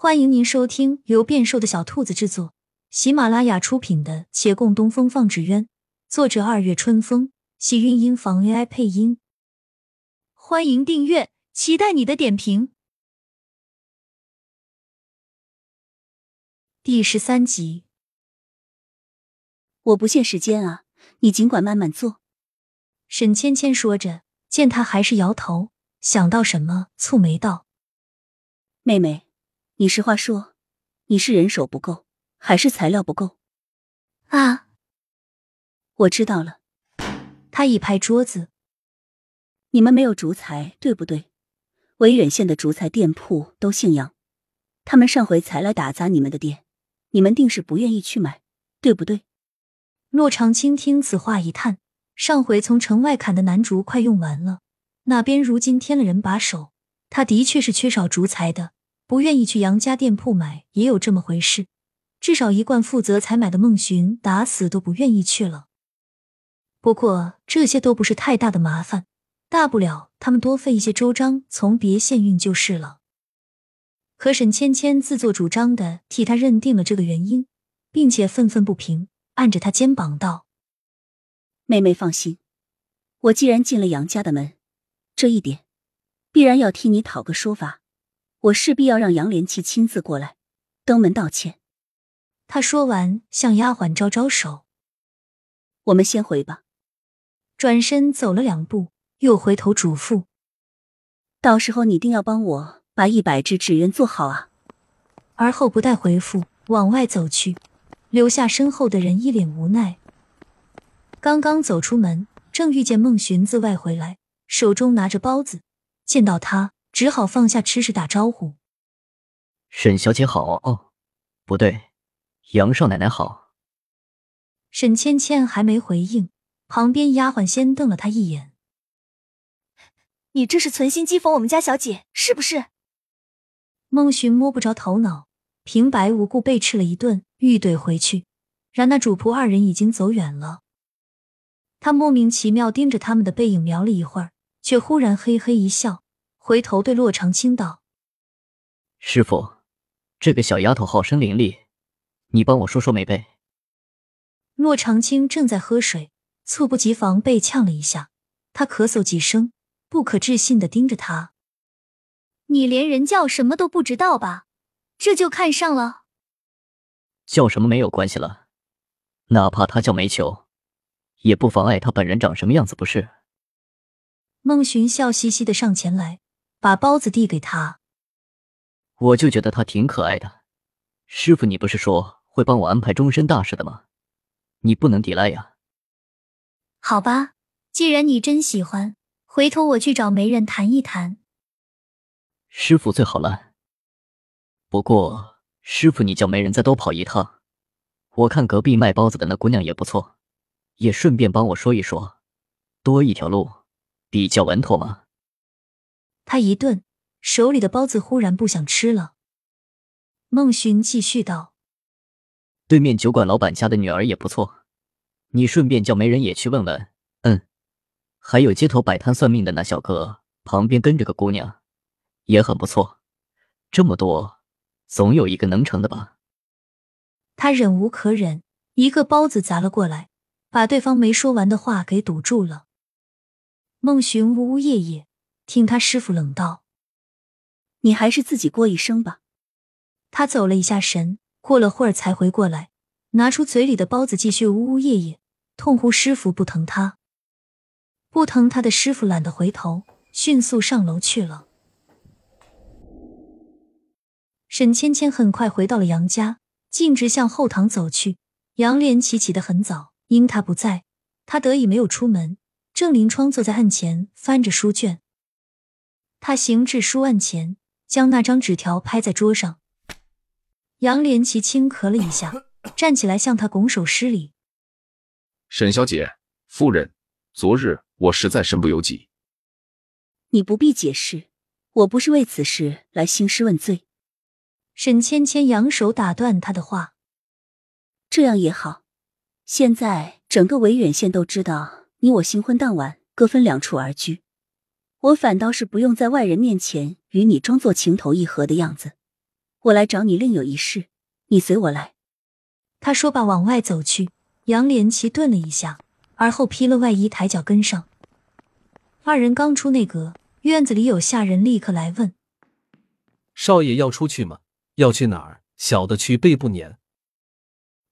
欢迎您收听由变瘦的小兔子制作、喜马拉雅出品的《且共东风放纸鸢》，作者二月春风，喜韵音房 AI 配音。欢迎订阅，期待你的点评。第十三集，我不限时间啊，你尽管慢慢做。沈芊芊说着，见他还是摇头，想到什么，蹙眉道：“妹妹。”你实话说，你是人手不够，还是材料不够？啊！我知道了。他一拍桌子：“你们没有竹材，对不对？维远县的竹材店铺都姓杨，他们上回才来打砸你们的店，你们定是不愿意去买，对不对？”骆长青听此话一叹：上回从城外砍的楠竹快用完了，那边如今添了人把守，他的确是缺少竹材的。不愿意去杨家店铺买，也有这么回事。至少一贯负责采买的孟寻，打死都不愿意去了。不过这些都不是太大的麻烦，大不了他们多费一些周章，从别县运就是了。可沈芊芊自作主张的替他认定了这个原因，并且愤愤不平，按着他肩膀道：“妹妹放心，我既然进了杨家的门，这一点必然要替你讨个说法。”我势必要让杨连奇亲自过来登门道歉。他说完，向丫鬟招招手：“我们先回吧。”转身走了两步，又回头嘱咐：“到时候你定要帮我把一百只纸鸢做好啊！”而后不待回复，往外走去，留下身后的人一脸无奈。刚刚走出门，正遇见孟寻自外回来，手中拿着包子，见到他。只好放下吃食打招呼：“沈小姐好哦，不对，杨少奶奶好。”沈芊芊还没回应，旁边丫鬟先瞪了她一眼：“你这是存心讥讽我们家小姐是不是？”孟寻摸不着头脑，平白无故被斥了一顿，欲怼回去，然那主仆二人已经走远了。他莫名其妙盯着他们的背影瞄了一会儿，却忽然嘿嘿一笑。回头对洛长青道：“师傅，这个小丫头好生伶俐，你帮我说说没背。”洛长青正在喝水，猝不及防被呛了一下，他咳嗽几声，不可置信的盯着他：“你连人叫什么都不知道吧？这就看上了？叫什么没有关系了，哪怕他叫煤球，也不妨碍他本人长什么样子，不是？”孟寻笑嘻嘻的上前来。把包子递给他，我就觉得他挺可爱的。师傅，你不是说会帮我安排终身大事的吗？你不能抵赖呀。好吧，既然你真喜欢，回头我去找媒人谈一谈。师傅最好了。不过，师傅你叫媒人再多跑一趟，我看隔壁卖包子的那姑娘也不错，也顺便帮我说一说，多一条路，比较稳妥嘛。他一顿，手里的包子忽然不想吃了。孟寻继续道：“对面酒馆老板家的女儿也不错，你顺便叫媒人也去问问。嗯，还有街头摆摊算命的那小哥，旁边跟着个姑娘，也很不错。这么多，总有一个能成的吧？”他忍无可忍，一个包子砸了过来，把对方没说完的话给堵住了。孟寻呜呜咽咽。听他师傅冷道：“你还是自己过一生吧。”他走了一下神，过了会儿才回过来，拿出嘴里的包子，继续呜呜咽咽，痛呼师傅不疼他，不疼他的师傅懒得回头，迅速上楼去了。沈芊芊很快回到了杨家，径直向后堂走去。杨莲起起得很早，因他不在，他得以没有出门。郑林窗坐在案前翻着书卷。他行至书案前，将那张纸条拍在桌上。杨连奇轻咳了一下，站起来向他拱手施礼：“沈小姐，夫人，昨日我实在身不由己。”你不必解释，我不是为此事来兴师问罪。沈芊芊扬手打断他的话：“这样也好，现在整个维远县都知道你我新婚当晚各分两处而居。”我反倒是不用在外人面前与你装作情投意合的样子，我来找你另有一事，你随我来。他说罢往外走去。杨连奇顿了一下，而后披了外衣，抬脚跟上。二人刚出内阁，院子里有下人立刻来问：“少爷要出去吗？要去哪儿？小的去备不撵。”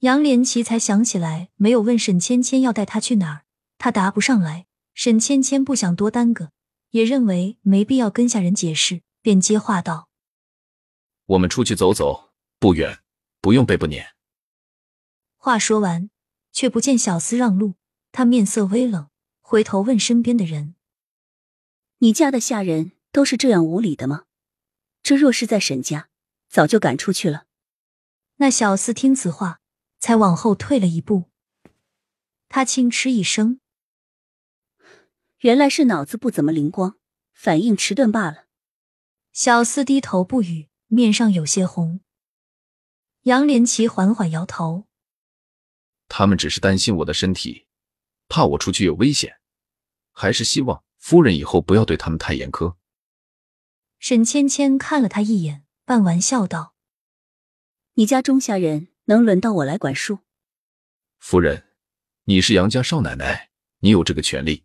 杨连奇才想起来没有问沈芊芊要带他去哪儿，他答不上来。沈芊芊不想多耽搁，也认为没必要跟下人解释，便接话道：“我们出去走走，不远，不用被不撵。”话说完。却不见小厮让路，他面色微冷，回头问身边的人：“你家的下人都是这样无礼的吗？这若是在沈家，早就赶出去了。”那小厮听此话，才往后退了一步。他轻嗤一声：“原来是脑子不怎么灵光，反应迟钝罢了。”小厮低头不语，面上有些红。杨连奇缓缓摇头。他们只是担心我的身体，怕我出去有危险，还是希望夫人以后不要对他们太严苛。沈芊芊看了他一眼，半玩笑道：“你家中下人能轮到我来管束？”夫人，你是杨家少奶奶，你有这个权利。